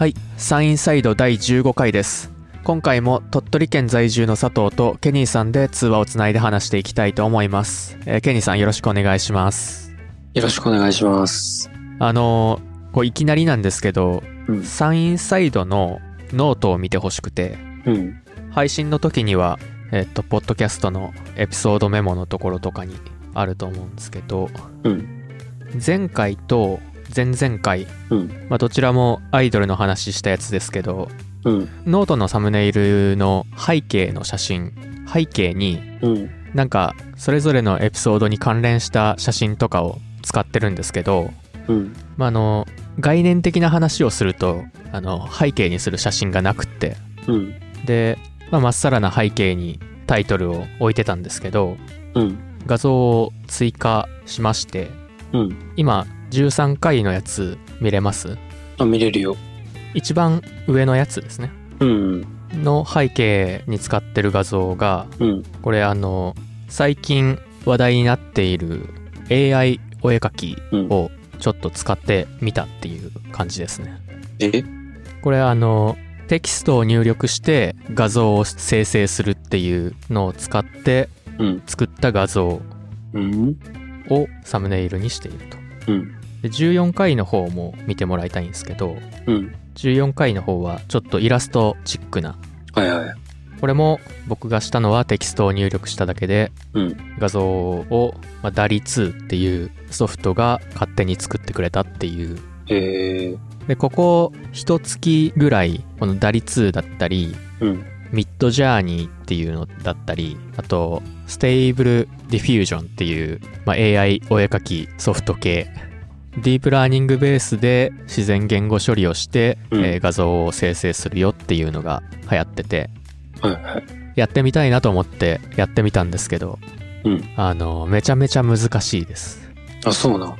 はい、サインサイド第15回です。今回も鳥取県在住の佐藤とケニーさんで通話をつないで話していきたいと思います。えーケニーさんよろしくお願いします。よろしくお願いします。あのーこういきなりなんですけど、うん。サインサイドのノートを見てほしくて、うん。配信の時には、えっと、ポッドキャストのエピソードメモのところとかにあると思うんですけど、うん。前回と前々回、うん。まあ、どちらもアイドルの話したやつですけど、うん。ノートのサムネイルの背景の写真背景にうん。なんかそれぞれのエピソードに関連した写真とかを使ってるんですけど、うん。まあ、あの概念的な話をするとあの背景にする写真がなくってうん。で、まあ、まっさらな背景にタイトルを置いてたんですけどうん。画像を追加しましてうん。今13回のやつ見れます？あ、見れるよ。一番上のやつですねうん。の背景に使ってる画像がうん。これあの最近話題になっている AI お絵描きうん。をちょっと使ってみたっていう感じですねえ？これあのテキストを入力して画像を生成するっていうのを使ってうん。作った画像うん。をサムネイルにしているとうん。で14回の方も見てもらいたいんですけどうん。14回の方はちょっとイラストチックなはいはい。これも僕がしたのはテキストを入力しただけでうん。画像を、まあ、DALI2 っていうソフトが勝手に作ってくれたっていうえー。でここ一月ぐらいこの DALI2 だったりうん。 Midjourney っていうのだったりあと Stable Diffusion っていう、まあ、AI お絵描きソフト系ディープラーニングベースで自然言語処理をして、うんえー画像を生成するよっていうのが流行っててはいはい。やってみたいなと思ってやってみたんですけどうん。あのめちゃめちゃ難しいですあ、そうな。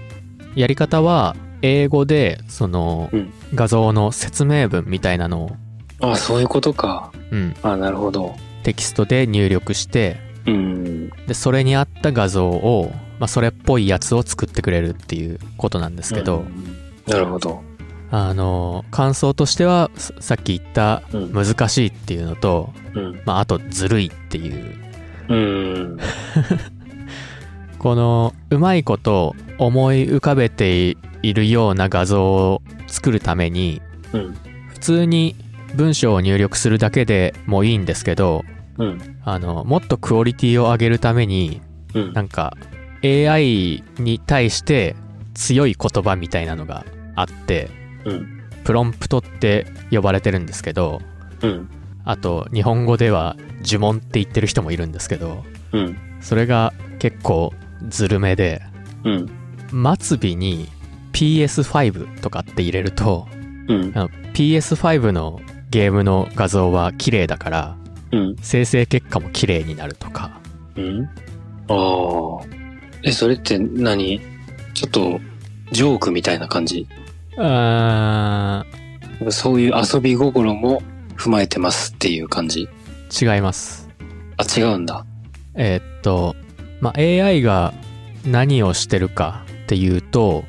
やり方は英語でそのうん画像の説明文みたいなのを、あ、そういうことか。うん、あ、なるほど。テキストで入力してうん。でそれに合った画像を、まあ、それっぽいやつを作ってくれるっていうことなんですけど、うんなるほど。あの感想としてはささっき言ったうん。難しいっていうのと、うん。まあ、あとずるいっていううん。このうまいこと思い浮かべているような画像を作るためにうん。普通に文章を入力するだけでもいいんですけどうん。あのもっとクオリティを上げるためにうん。なんか AI に対して強い言葉みたいなのがあってうん。プロンプトって呼ばれてるんですけどうん。あと日本語では呪文って言ってる人もいるんですけどうん。それが結構ずるめでうん。末尾に PS5 とかって入れるとうん。あの PS5 のゲームの画像は綺麗だからうん。生成結果も綺麗になるとかうん。ああ。え、それって何？ちょっと、ジョークみたいな感じ？あそういう遊び心も踏まえてますっていう感じ？ー違いますあ、違うんだ。えーっと、まあ、AI が何をしてるかっていうと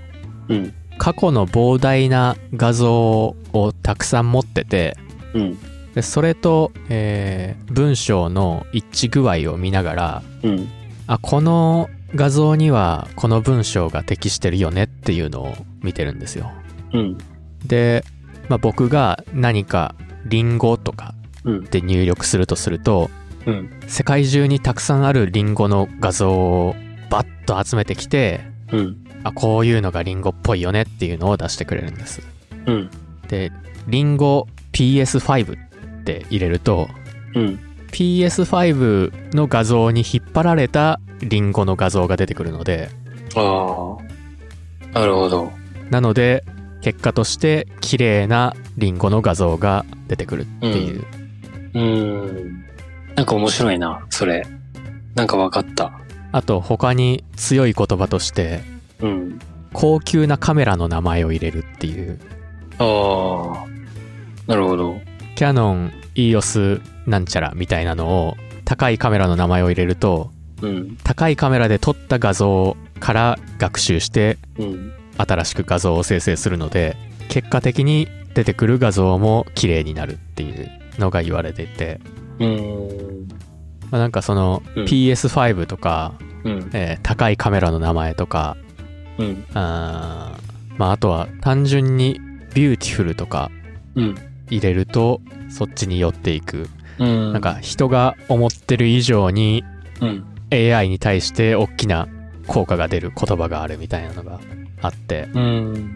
うん。過去の膨大な画像をたくさん持っててうん。でそれと、えー文章の一致具合を見ながらうん。あこの画像にはこの文章が適してるよねっていうのを見てるんですようん。で、まあ、僕が何かリンゴとかうん。で入力するとするとうん。世界中にたくさんあるリンゴの画像をバッと集めてきてうん。あこういうのがリンゴっぽいよねっていうのを出してくれるんですうん。でリンゴ PS5 って入れるとうん。PS5 の画像に引っ張られたリンゴの画像が出てくるのでああ。なるほど。なので結果として綺麗なリンゴの画像が出てくるっていう、うーん。なんか面白いな、それ。なんかわかった。あと他に強い言葉としてうん。高級なカメラの名前を入れるっていうああ。なるほど。キャノン EOS なんちゃらみたいなのを高いカメラの名前を入れるとうん。高いカメラで撮った画像から学習してうん。新しく画像を生成するので結果的に出てくる画像も綺麗になるっていうのが言われていて、うーん。まあ、なんかそのうん PS5 とか、うん。えー高いカメラの名前とか、うん。あーまああとは単純に beautiful とかうん。入れるとそっちに寄っていく。うん。なんか人が思ってる以上にうん。AI に対して大きな効果が出る言葉があるみたいなのがあって、うん。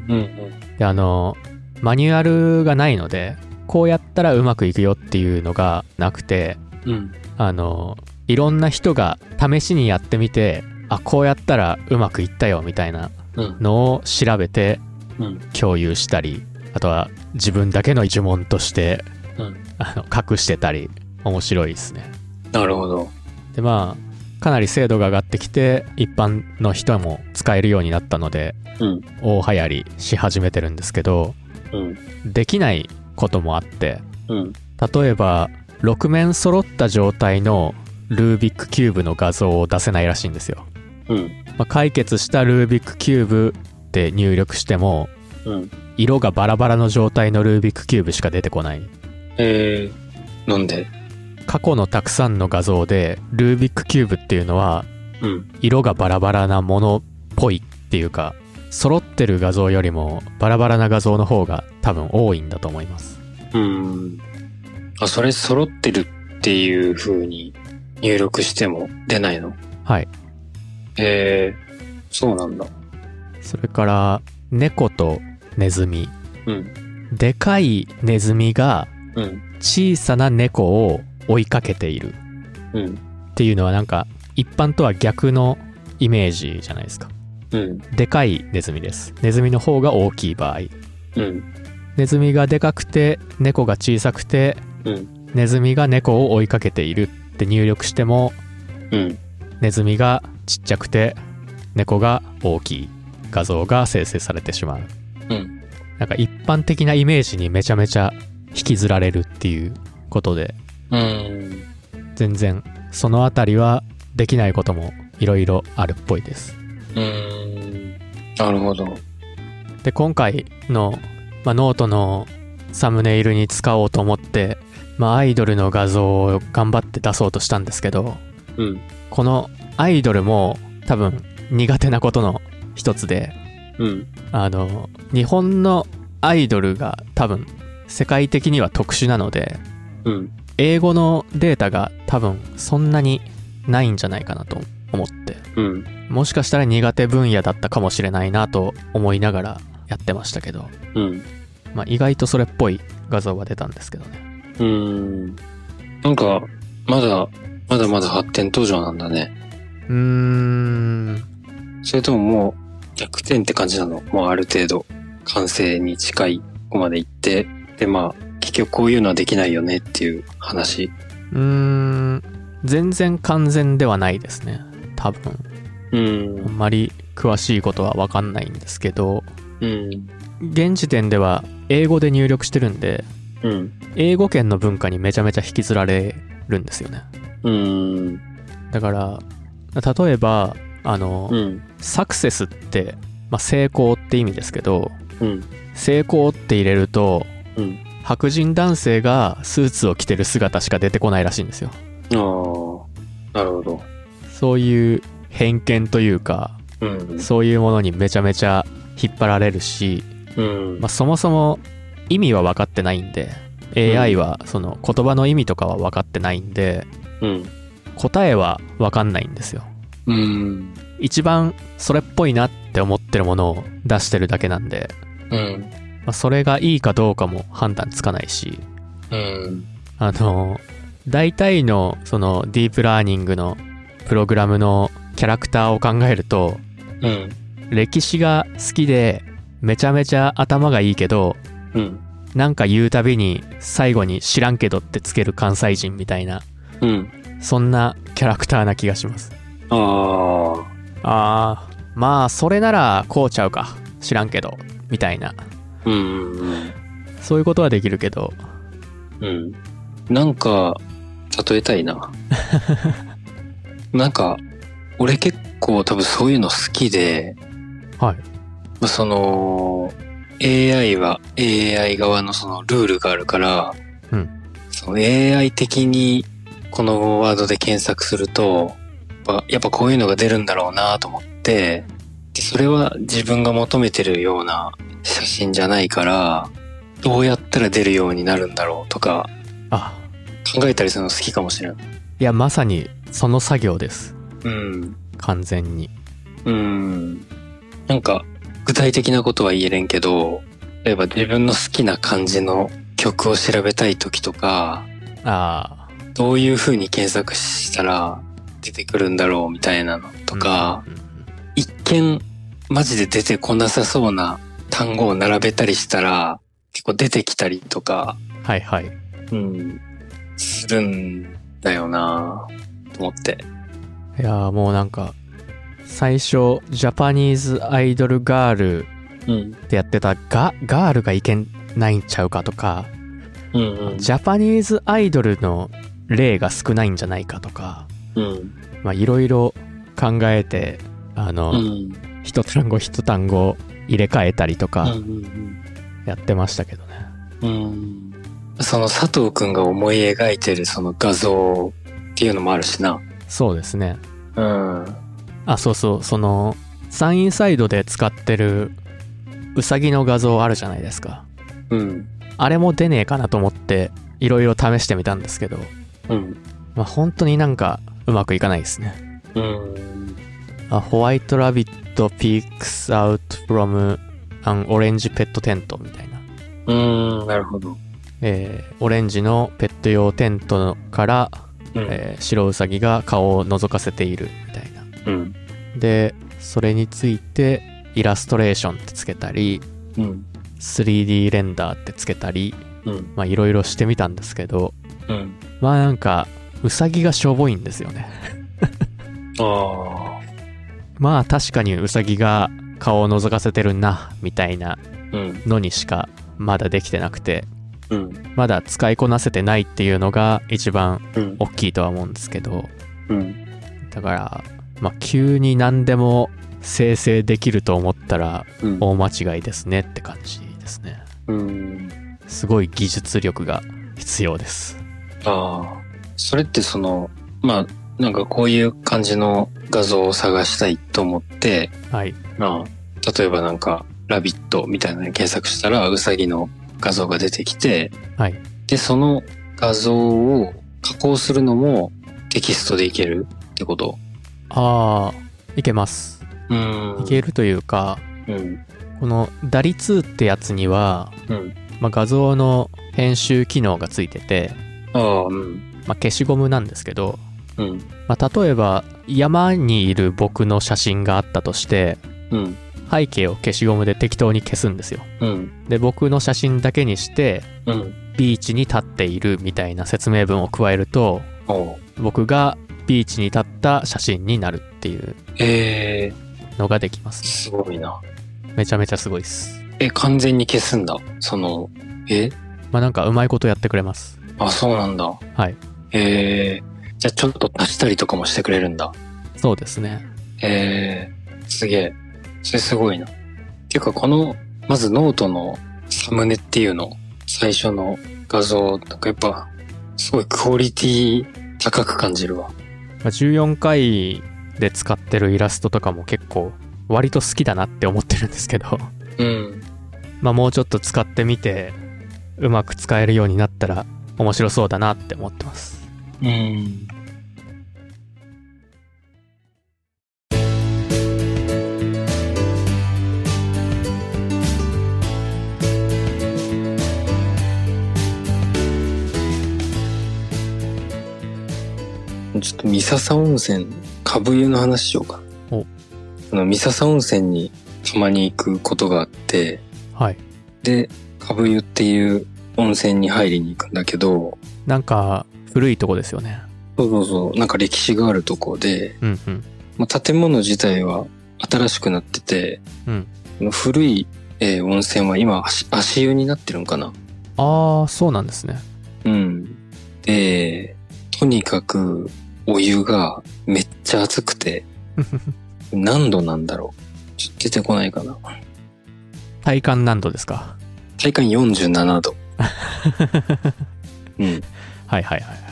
うん。で、あの、マニュアルがないので、こうやったらうまくいくよっていうのがなくて、うん。あの、いろんな人が試しにやってみて、あ、こうやったらうまくいったよみたいなうん。のを調べてうん。共有したり、あとは自分だけの呪文として、うん。あの、隠してたり、面白いですね。なるほど。で、まあ、かなり精度が上がってきて、一般の人も使えるようになったので、うん。大流行りし始めてるんですけど、うん。できないこともあって、うん。例えば、6面揃った状態のルービックキューブの画像を出せないらしいんですよ。うん。まあ、解決したルービックキューブって入力しても、うん。色がバラバラの状態のルービックキューブしか出てこない。えー、なんで？過去のたくさんの画像で、ルービックキューブっていうのは、うん。色がバラバラなものっぽいっていうか、揃ってる画像よりもバラバラな画像の方が多分多いんだと思います。うん。あ、それ揃ってるっていう風に入力しても出ないの？はい。えー、そうなんだ。それから、猫とネズミ。うん。でかいネズミがうん。小さな猫を追いかけているうん。っていうのはなんか一般とは逆のイメージじゃないですか。うん。でかいネズミです。ネズミの方が大きい場合。うん。ネズミがでかくて猫が小さくてうん。ネズミが猫を追いかけているって入力してもうん。ネズミがちっちゃくて猫が大きい画像が生成されてしまう。うん。なんか一般的なイメージにめちゃめちゃ引きずられるっていうことでうん。全然そのあたりはできないこともいろいろあるっぽいです。うん。なるほど。で、今回の、まあ、ノートのサムネイルに使おうと思って、まあ、アイドルの画像を頑張って出そうとしたんですけど、うん。このアイドルも多分苦手なことの一つで、うん。あの、日本のアイドルが多分世界的には特殊なので、うん。英語のデータが多分そんなにないんじゃないかなと思って、うん。もしかしたら苦手分野だったかもしれないなと思いながらやってましたけど、うん。まあ、意外とそれっぽい画像が出たんですけどね。うん。なんか、まだ、まだまだ発展途上なんだね。うーん、それとももう逆転って感じなの？もうある程度完成に近いとこまで行って、でまあ、結局こういうのはできないよねっていう話。うーん、全然完全ではないですね。多分。うあん。んまり詳しいことはわかんないんですけど、うん。現時点では英語で入力してるんで、うん。英語圏の文化にめちゃめちゃ引きずられるんですよね。うん。だから、例えば、あの、うん。サクセスって、まあ、成功って意味ですけど、うん。成功って入れると、うん。白人男性がスーツを着てる姿しか出てこないらしいんですよ。ああ、なるほど。そういう偏見というか、うん。そういうものにめちゃめちゃ引っ張られるし、うんまあ、。そもそも意味は分かってないんで、AI はその言葉の意味とかは分かってないんで、うん。答えは分かんないんですよ。うん。一番それっぽいなって思ってるものを出してるだけなんで、うん。まあ、それがいいかどうかも判断つかないし、うん。あの、大体のそのディープラーニングのプログラムのキャラクターを考えると、うん。歴史が好きでめちゃめちゃ頭がいいけど、うん。なんか言うたびに最後に知らんけどってつける関西人みたいな、うん。そんなキャラクターな気がします。ああ。まあそれならこうちゃうか。知らんけど。みたいな。うん。うん。そういうことはできるけど、うん。なんか、例えたいな。なんか、俺結構多分そういうの好きで、はい。まあその、AI は AI 側のそのルールがあるから、うんその AI 的にこのワードで検索すると、やっぱやっぱこういうのが出るんだろうなと思って、でそれは自分が求めてるような写真じゃないから、どうやったら出るようになるんだろうとかあ、考えたりするの好きかもしれない。いや、まさにその作業です。うん。完全に。うん。なんか、具体的なことは言えれんけど、例えば自分の好きな感じの曲を調べたい時とか、ああ。どういう風に検索したら出てくるんだろうみたいなのとか、うんうん見マジで出てこなさそうな単語を並べたりしたら、結構出てきたりとか、はいはい。うん、するんだよなと思って。いやーもうなんか、最初、ジャパニーズアイドルガールうん。ってやってたガ、ガールがいけないんちゃうかとか、うんうん。ジャパニーズアイドルの例が少ないんじゃないかとか、うん。まあいろいろ考えて、あの、うん。一単語一単語入れ替えたりとうん。かうん。やってましたけどね。うん。その佐藤くんが思い描いてるその画像っていうのもあるしな。そうですね。うん。あ、そうそう、その、サインサイドで使ってるウサギの画像あるじゃないですか。うん。あれも出ねえかなと思って、いろいろ試してみたんですけど、うん。まあ本当になんかうまくいかないですね。うん。あ、ホワイトラビット peeks out from an orange pet tent みたいな。うん。なるほど。えーオレンジのペット用テントから、うん。えー白ウサギが顔を覗かせているみたいな。うん。で、それについてイラストレーションってつけたり、うん。3D レンダーってつけたり、うん。まあいろいろしてみたんですけど、うん。まあなんか、ウサギがしょぼいんですよね。ああ。まあ確かにウサギが顔を覗かせてるな、みたいなうん。のにしかまだできてなくて、うん。まだ使いこなせてないっていうのが一番うん。大きいとは思うんですけど、うん。だから、まあ急に何でも生成できると思ったらうん。大間違いですねって感じですね。うん。すごい技術力が必要です。ああ。それってその、まあ、なんかこういう感じの画像を探したいと思って、はい。まあ、例えばなんか、ラビットみたいなのに検索したら、ウサギの画像が出てきて、はい。で、その画像を加工するのもテキストでいけるってこと？ああ、いけます。うんいけるというか、うん。この DALI2 ってやつには、うん。まあ、画像の編集機能がついてて、ああ、うん。まあ、消しゴムなんですけど、うん。まあ、例えば山にいる僕の写真があったとして、うん。背景を消しゴムで適当に消すんですよ。うん。で、僕の写真だけにして、うん。ビーチに立っているみたいな説明文を加えると、僕がビーチに立った写真になるっていうええのができますー、ね。すごいな。めちゃめちゃすごいです。え、完全に消すんだ。その、え？まあなんかうまいことやってくれます。あ、そうなんだ。はい。ええじゃあちょっと足したりとかもしてくれるんだ。そうですね。ええすげえ。それすごいな。ていうか、この、まずノートのサムネっていうの、最初の画像、なんかやっぱ、すごいクオリティ高く感じるわ。まあ14回で使ってるイラストとかも結構割と好きだなって思ってるんですけど、うん。まあもうちょっと使ってみて、うまく使えるようになったら面白そうだなって思ってます。うん。ちょっと三笹温泉、株湯の話しようか。おあの、三笹温泉にたまに行くことがあって、はい。で、株湯っていう温泉に入りに行くんだけど、なんか古いとこですよね。そうそうそう、なんか歴史があるとこで、うんうん。まあ、建物自体は新しくなってて、うん。古い、えー温泉は今足足湯になってるんかなああ、そうなんですね。うん。で、とにかくお湯がめっちゃ熱くて、何度なんだろうちょっと出てこないかな。体感何度ですか？体感47度。うん。はいはいはい。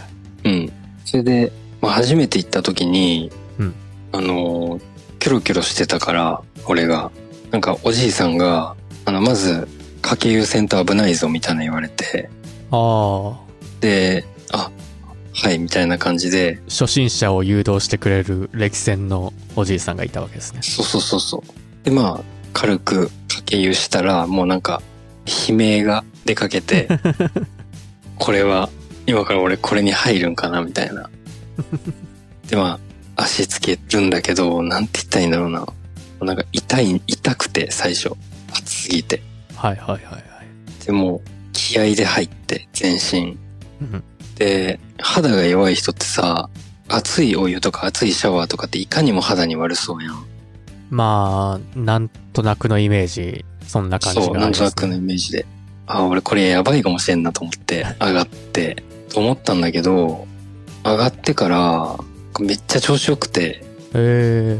うん。それで、まあ、初めて行った時に、うんあのー、キョロキョロしてたから、俺が。なんかおじいさんが、あの、まず、家計優先と危ないぞみたいな言われて、ああ、で、あ、はい、みたいな感じで、初心者を誘導してくれる歴戦のおじいさんがいたわけですね。そうそうそうそう。で、まあ、軽く家計優したら、もうなんか、悲鳴が出かけて、これは、今から俺これに入るんかな、みたいな。で、まあ、足つけるんだけど、なんて言ったらいいんだろうな。なんか痛い、痛くて、最初。熱すぎて。はいはいはいはい。でもう、気合で入って、全身。うんで、肌が弱い人ってさ、熱いお湯とか熱いシャワーとかっていかにも肌に悪そうやん。まあ、なんとなくのイメージ、そんな感じがそう、なんとなくのイメージで。あ、俺これやばいかもしれんなと思って、上がって、と思ったんだけど、上がってから、めっちゃ調子よくて、へえ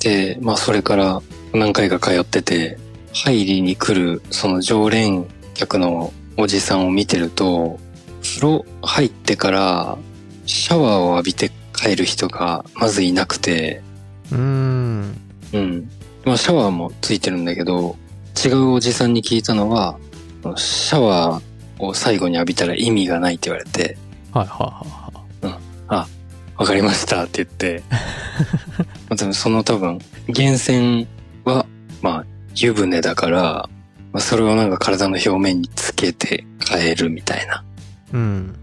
で、まあそれから何回か通ってて、入りに来るその常連客のおじさんを見てると、風呂入ってからシャワーを浴びて帰る人がまずいなくて、うーん。うん。まあシャワーもついてるんだけど、違うおじさんに聞いたのは、シャワーを最後に浴びたら意味がないって言われて、はいはいはいはい。わかりましたって言って、まあでもその多分、源泉は、まあ、湯船だから、まあ、それをなんか体の表面につけて変えるみたいな。うん。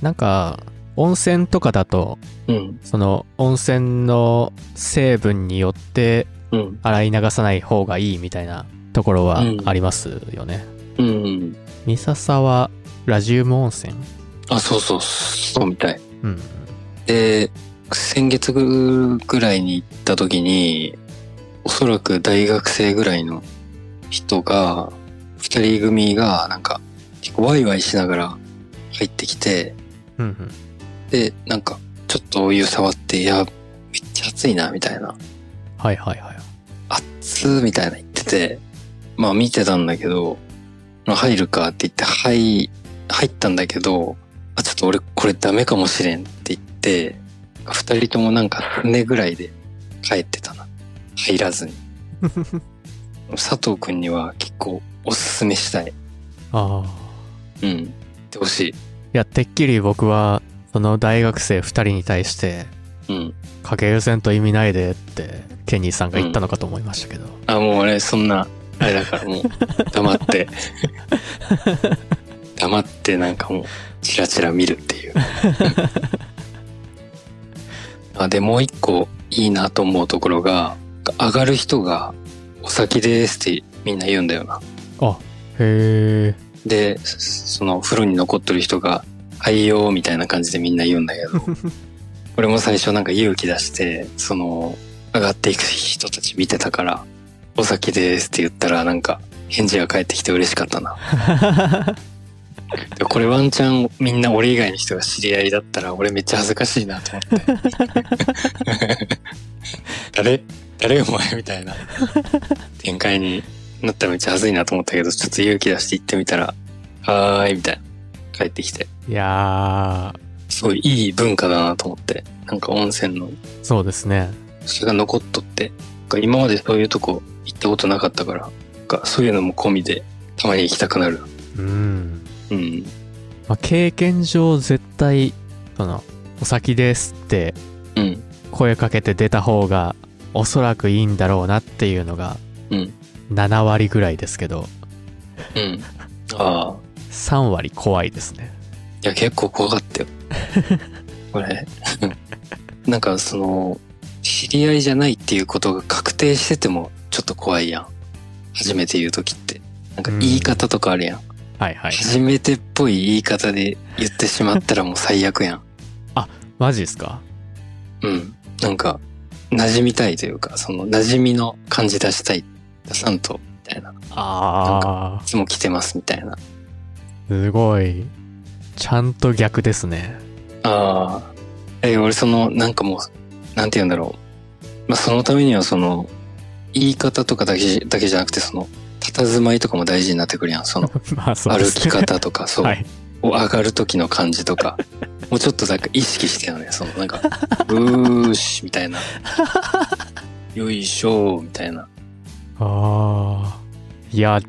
なんか、温泉とかだと、うん、その温泉の成分によってうん、洗い流さない方がいいみたいなところはうんありますよね。うん。三笹はラジウム温泉？あ、そうそう、そうみたい。うん。で、先月ぐらいに行った時に、おそらく大学生ぐらいの人が、二人組がなんか、結構ワイワイしながら入ってきて、うんうん。で、なんか、ちょっとお湯触って、いや、めっちゃ熱いな、みたいな。はいはいはい。熱ーみたいな言ってて、まあ見てたんだけど、まあ入るかって言って、はい、入ったんだけど、あ、ちょっと俺これダメかもしれんって言って、二人ともなんか船ぐらいで帰ってたな。入らずに。佐藤くんには結構おすすめしたい。ああ。うん。言ってほしい。いや、てっきり僕は、その大学生二人に対して、うん。かけ優先と意味ないでって、ケニーさんが言ったのかと思いましたけど。あ、もう俺そんな、あれだからもう、黙って。黙ってなんかもう、チラチラ見るっていう。あで、もう一個いいなと思うところが、上がる人が、お先ですってみんな言うんだよな。あ、へえ。で、その風呂に残ってる人が、はいよーみたいな感じでみんな言うんだけど、俺も最初なんか勇気出して、その、上がっていく人たち見てたから、お先ですって言ったらなんか、返事が返ってきて嬉しかったな。でこれワンチャンみんな俺以外の人が知り合いだったら俺めっちゃ恥ずかしいなと思って。誰誰お前みたいな展開になったらめっちゃ恥ずいなと思ったけど、ちょっと勇気出して行ってみたら、はーいみたいな。帰ってきて。いやすごいいい文化だなと思って。なんか温泉の、ー、そうですね。それが残っとって。か今までそういうとこ行ったことなかったから、かそういうのも込みでたまに行きたくなる。うん。うん。まあ、経験上絶対、その、お先ですってうん。声かけて出た方がおそらくいいんだろうなっていうのがうん。7割ぐらいですけど、うん。ああ。3割怖いですね。いや、結構怖かったよ。これ。なんかその、知り合いじゃないっていうことが確定しててもちょっと怖いやん。初めて言うときって。なんか言い方とかあるやん。はいはい。初めてっぽい言い方で言ってしまったらもう最悪やん。マジですか？うん。なんか、馴染みたいというか、その馴染みの感じ出したい。出さんと、みたいな。いあつも来てますみたいな。ー、すごい。ちゃんと逆ですね。ああ。え、俺その、なんかもう、なんて言うんだろう。まあ、そのためにはその、言い方とかだけじだけじゃなくて、その、佇まいとかも大事になってくるやん。その、歩き。方とか、そう。はい。を上がる時の感じとか、もうちょっとなんか意識してよね。そのなんか、うーし、みたいな。よいしょ、みたいな。ああ。いや、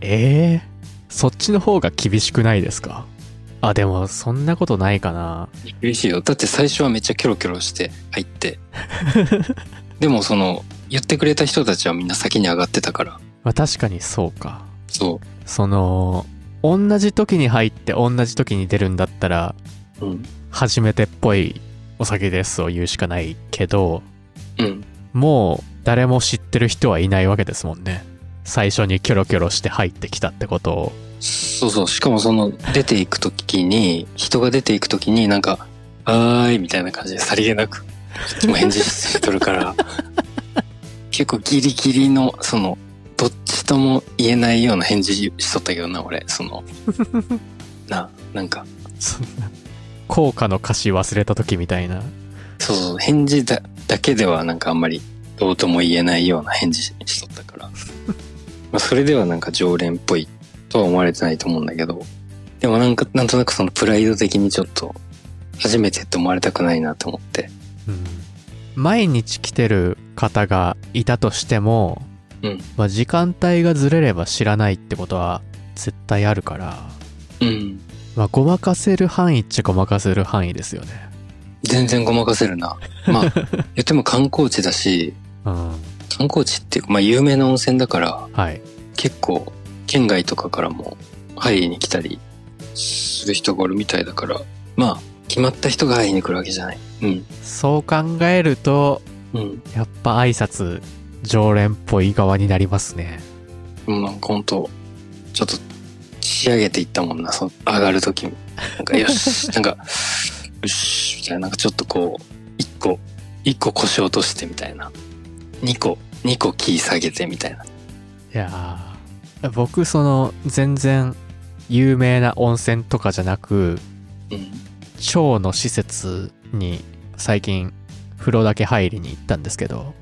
ええそっちの方が厳しくないですか？あ、でも、そんなことないかな。嬉しいよ。だって最初はめっちゃキョロキョロして入って。でもその、言ってくれた人たちはみんな先に上がってたから。まあ確かにそうか。そその、同じ時に入って同じ時に出るんだったら、う。うん。初めてっぽいお酒ですを言うしかないけど、うん。もう誰も知ってる人はいないわけですもんね。最初にキョロキョロして入ってきたってことを。そうそう。しかもその、出ていくときに、人が出ていくときになんか、はーい、みたいな感じでさりげなく、こっちも返事してとるから、結構ギリギリの、その、どっちとも言えないような返事しとったけどな、俺。その、な、なんか、そんな、効果の歌詞忘れた時みたいな。そうそう、返事だだけではなんかあんまりどうとも言えないような返事ししとったから。まあそれではなんか常連っぽいとは思われてないと思うんだけど、でもなんか、なんとなくそのプライド的にちょっと、初めてって思われたくないなと思って。うん。毎日来てる方がいたとしても、うんまあ時間帯がずれれば知らないってことは絶対あるから、うん。まあごまかせる範囲っちゃごまかせる範囲ですよね。全然ごまかせるな。まあ、言っても観光地だし、うん。観光地っていうか、まあ有名な温泉だから、はい。結構、県外とかからも入りに来たりする人がおるみたいだから、まあ、決まった人が入りに来るわけじゃない。うん。そう考えると、うん。やっぱ挨拶常連っぽい側になりますね。もうなんかほんと、ちょっと仕上げていったもんな、その上がるときに。なんかよし、なんか、よし、みたいな、なんかちょっとこう、一個、一個腰落としてみたいな。二個、二個キー下げてみたいな。いやー僕その全然有名な温泉とかじゃなくうん。町の施設に最近風呂だけ入りに行ったんですけど、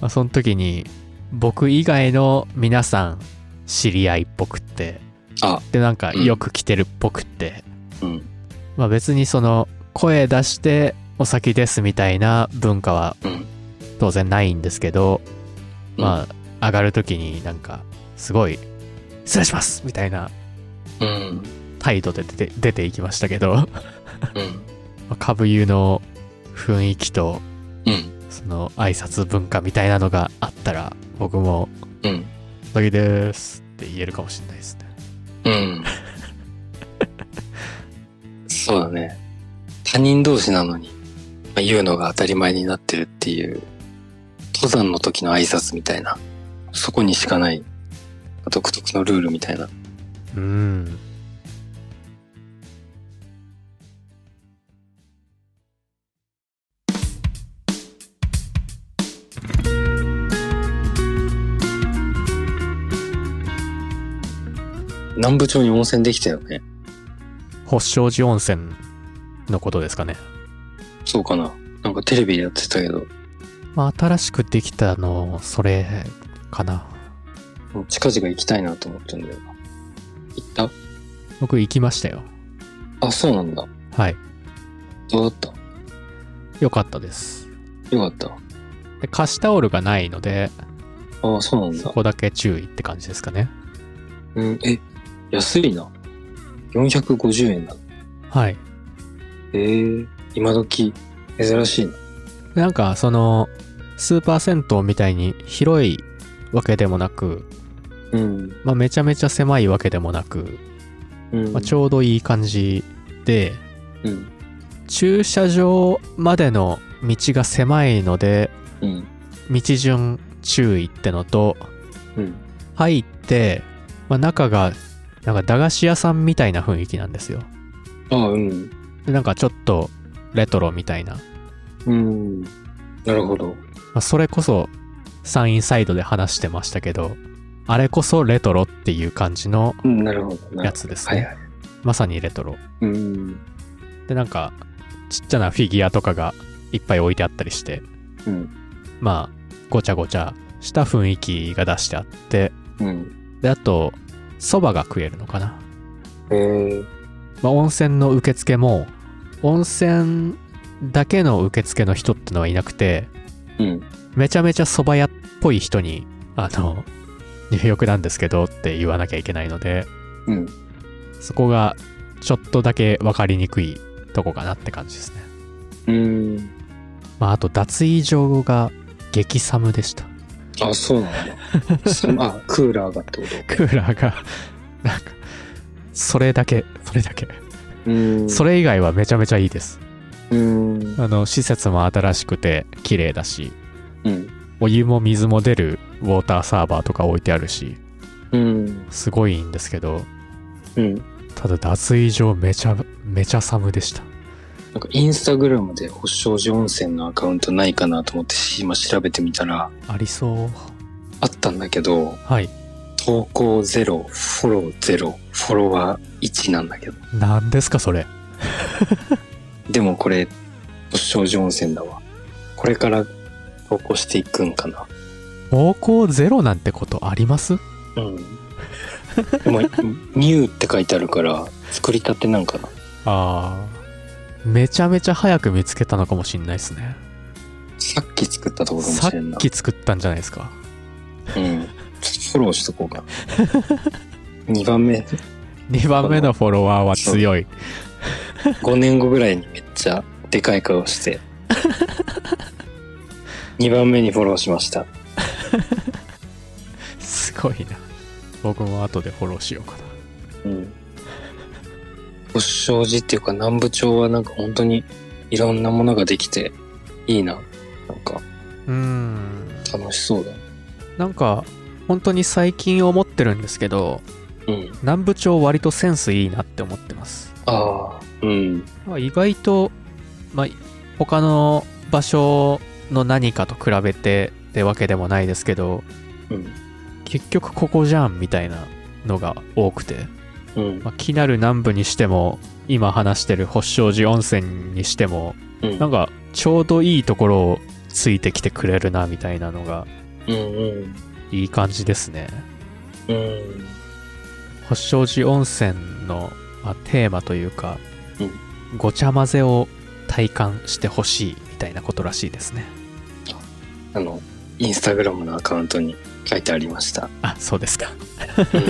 まあ、その時に僕以外の皆さん知り合いっぽくってあ、でなんかうんよく来てるっぽくって、うん。まあ別にその声出してお先ですみたいな文化はうん。当然ないんですけど、うんまあ上がる時になんかすごい失礼しますみたいなうん。態度で出て出ていきましたけど、まうん。あ株湯の雰囲気とうん。その挨拶文化みたいなのがあったら僕もうん。「お先です」って言えるかもしれないですね。うん。そうだね。他人同士なのに、まあ、言うのが当たり前になってるっていう、登山の時の挨拶みたいな、そこにしかない、独特のルールみたいな。うん。南部町に温泉できたよね。星正寺温泉のことですかね。そうかな。なんかテレビでやってたけど、まあ新しくできたのそれかな。近々行きたいなと思ってんだよな。行っ僕行きましたよ。たあ、そうなんだ。はい。どうだった？よかったです。よかった？で貸しタオルがないので、ああ、そうなんだ。そこだけ注意って感じですかね。うん、え、安いな。450円だ。はい。ええ今時、珍しいな。なんかそのスーパー銭湯みたいに広いわけでもなく、うん。まあ、めちゃめちゃ狭いわけでもなく、うん。まあ、ちょうどいい感じでうん。駐車場までの道が狭いのでうん。道順注意ってのとうん。入って、まあ、中がなんか駄菓子屋さんみたいな雰囲気なんですよああ、うん。でなんかちょっとレトロみたいな、まうん。なるほど。あ、それこそサインサイドで話してましたけどあれこそレトロっていう感じの。やつですね、はいはい。まさにレトロうん。でなんかちっちゃなフィギュアとかがいっぱい置いてあったりしてうん。まあごちゃごちゃした雰囲気が出してあってうん。で、あと、蕎麦が食えるのかな？へえ。まあ、温泉の受付も、温泉だけの受付の人ってのはいなくて、うん。めちゃめちゃ蕎麦屋っぽい人に、あの、入浴なんですけどって言わなきゃいけないので、うん。そこがちょっとだけ分かりにくいとこかなって感じですね。うーん。まあ、あと脱衣場が激寒でした。あ、そうなんだ。そあ、クーラーがってこクーラーが、なんか、それだけ、それだけ。それ以外はめちゃめちゃいいです。うーん。あの、施設も新しくて綺麗だし、うん。お湯も水も出るウォーターサーバーとか置いてあるし、うん。すごいいいんですけど、うん。ただ脱衣場めちゃ、めちゃ寒でした。なんかインスタグラムで星正寺温泉のアカウントないかなと思って今調べてみたらありそう。あったんだけど、はい。投稿ゼロ、フォローゼロ、フォロワー1なんだけど。何ですかそれ。でもこれ、星正寺温泉だわ。これから投稿していくんかな。方向ゼロなんてことあります？うん。でも、ニューって書いてあるから、作りたてなんかな。ああ。めちゃめちゃ早く見つけたのかもしんないですね。さっき作ったところかもさしれんな。っき作ったんじゃないですか？うん。ちょっとフォローしとこうかな。2番目、2番目のフォロワーは強い。5年後ぐらいにめっちゃでかい顔して。2番目にフォローしました。すごいな。僕も後でフォローしようかな。うん。星正寺っていうか南部町はなんか本当にいろんなものができていいな。なんかうーん。楽しそうだ。なんか、本当に最近思ってるんですけど、うん。南部町割とセンスいいなって思ってます。ああ、うん。まあ意外と、まあ、他の場所の何かと比べてってわけでもないですけど、うん。結局ここじゃんみたいなのが多くて、うん。まあ、気になる南部にしても、今話してる星正寺温泉にしても、うん。なんかちょうどいいところをついてきてくれるなみたいなのがうんうん。いい感じですね。うん。星正寺温泉の、まあ、テーマというか、うんごちゃ混ぜを体感してほしいみたいなことらしいですね。あの、インスタグラムのアカウントに書いてありました。あ、そうですか。うん。